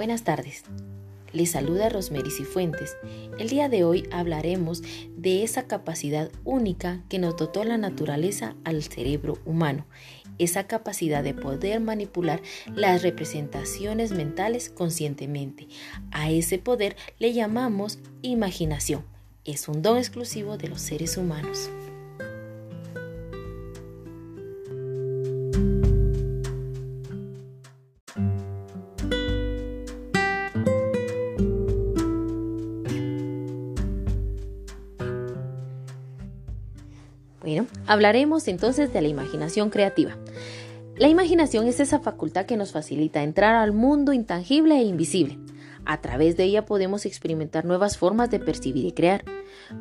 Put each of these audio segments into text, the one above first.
Buenas tardes. Les saluda Rosemary Cifuentes. El día de hoy hablaremos de esa capacidad única que nos dotó la naturaleza al cerebro humano, esa capacidad de poder manipular las representaciones mentales conscientemente. A ese poder le llamamos imaginación. Es un don exclusivo de los seres humanos. Hablaremos entonces de la imaginación creativa. La imaginación es esa facultad que nos facilita entrar al mundo intangible e invisible. A través de ella podemos experimentar nuevas formas de percibir y crear,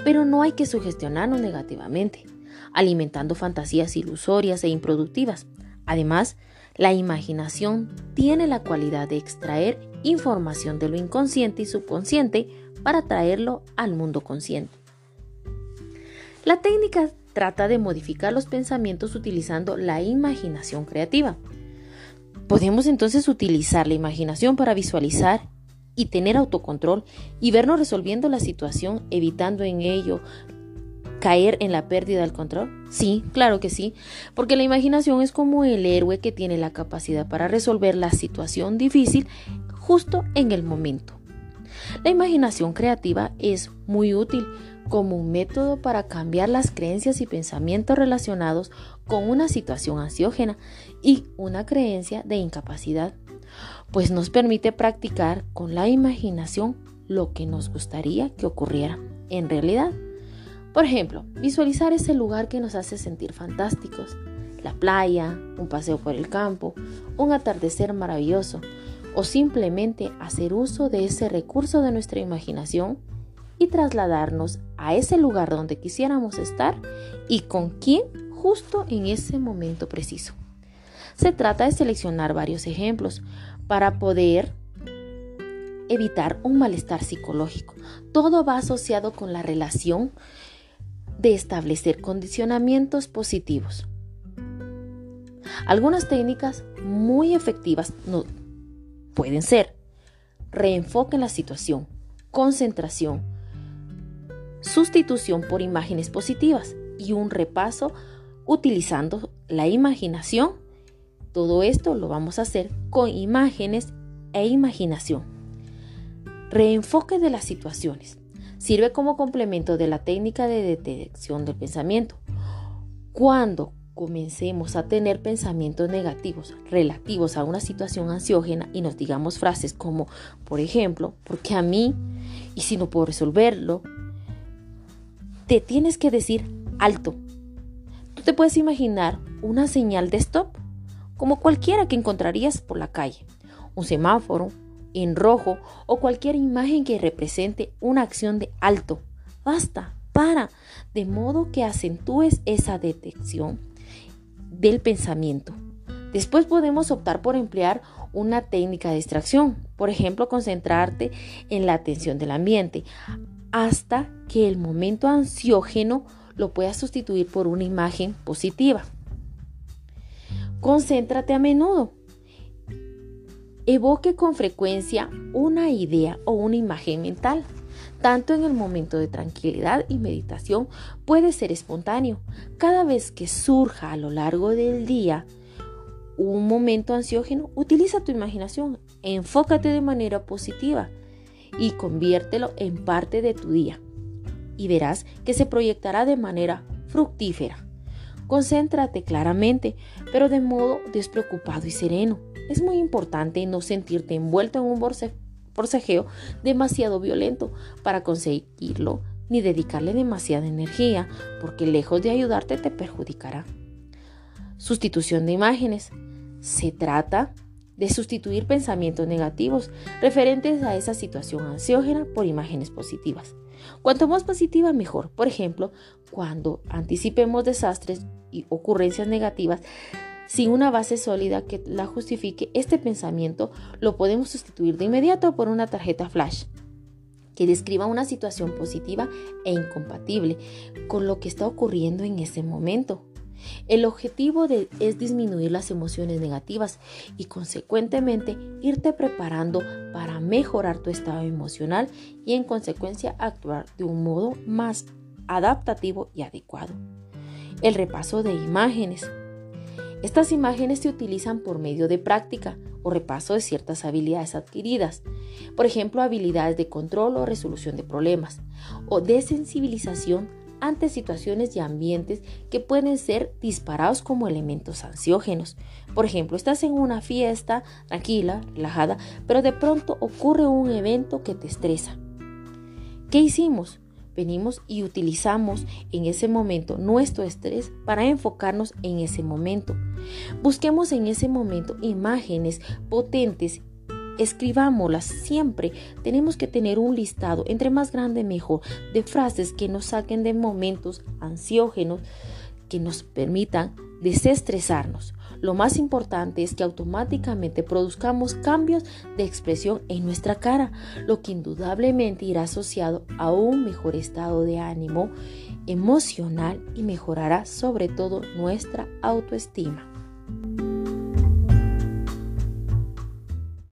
pero no hay que sugestionarnos negativamente, alimentando fantasías ilusorias e improductivas. Además, la imaginación tiene la cualidad de extraer información de lo inconsciente y subconsciente para traerlo al mundo consciente. La técnica trata de modificar los pensamientos utilizando la imaginación creativa. Podemos entonces utilizar la imaginación para visualizar y tener autocontrol y vernos resolviendo la situación, evitando en ello caer en la pérdida del control? Sí, claro que sí, porque la imaginación es como el héroe que tiene la capacidad para resolver la situación difícil justo en el momento. La imaginación creativa es muy útil como un método para cambiar las creencias y pensamientos relacionados con una situación ansiógena y una creencia de incapacidad, pues nos permite practicar con la imaginación lo que nos gustaría que ocurriera en realidad. Por ejemplo, visualizar ese lugar que nos hace sentir fantásticos, la playa, un paseo por el campo, un atardecer maravilloso, o simplemente hacer uso de ese recurso de nuestra imaginación y trasladarnos a ese lugar donde quisiéramos estar y con quién justo en ese momento preciso. Se trata de seleccionar varios ejemplos para poder evitar un malestar psicológico. Todo va asociado con la relación de establecer condicionamientos positivos. Algunas técnicas muy efectivas no, pueden ser reenfoque en la situación, concentración, sustitución por imágenes positivas y un repaso utilizando la imaginación. Todo esto lo vamos a hacer con imágenes e imaginación. Reenfoque de las situaciones. Sirve como complemento de la técnica de detección del pensamiento. Cuando comencemos a tener pensamientos negativos relativos a una situación ansiógena y nos digamos frases como, por ejemplo, porque a mí? Y si no puedo resolverlo, te tienes que decir alto. Tú te puedes imaginar una señal de stop, como cualquiera que encontrarías por la calle, un semáforo en rojo o cualquier imagen que represente una acción de alto. Basta, para, de modo que acentúes esa detección del pensamiento. Después podemos optar por emplear una técnica de distracción, por ejemplo, concentrarte en la atención del ambiente, hasta que el momento ansiógeno lo puedas sustituir por una imagen positiva. Concéntrate a menudo. Evoque con frecuencia una idea o una imagen mental. Tanto en el momento de tranquilidad y meditación puede ser espontáneo. Cada vez que surja a lo largo del día un momento ansiógeno, utiliza tu imaginación, enfócate de manera positiva y conviértelo en parte de tu día. Y verás que se proyectará de manera fructífera. Concéntrate claramente, pero de modo despreocupado y sereno. Es muy importante no sentirte envuelto en un forcejeo demasiado violento para conseguirlo, ni dedicarle demasiada energía, porque lejos de ayudarte te perjudicará. Sustitución de imágenes. Se trata de sustituir pensamientos negativos referentes a esa situación ansiógena por imágenes positivas. Cuanto más positiva, mejor. Por ejemplo, cuando anticipemos desastres y ocurrencias negativas, sin una base sólida que la justifique, este pensamiento lo podemos sustituir de inmediato por una tarjeta flash que describa una situación positiva e incompatible con lo que está ocurriendo en ese momento. El objetivo es disminuir las emociones negativas y consecuentemente irte preparando para mejorar tu estado emocional y en consecuencia actuar de un modo más adaptativo y adecuado. El repaso de imágenes. Estas imágenes se utilizan por medio de práctica o repaso de ciertas habilidades adquiridas, por ejemplo, habilidades de control o resolución de problemas, o de sensibilización ante situaciones y ambientes que pueden ser disparados como elementos ansiógenos. Por ejemplo, estás en una fiesta tranquila, relajada, pero de pronto ocurre un evento que te estresa. ¿Qué hicimos? Venimos y utilizamos en ese momento nuestro estrés para enfocarnos en ese momento. Busquemos en ese momento imágenes potentes escribámoslas siempre. Tenemos que tener un listado, entre más grande mejor, de frases que nos saquen de momentos ansiógenos que nos permitan desestresarnos. Lo más importante es que automáticamente produzcamos cambios de expresión en nuestra cara, lo que indudablemente irá asociado a un mejor estado de ánimo emocional y mejorará sobre todo nuestra autoestima.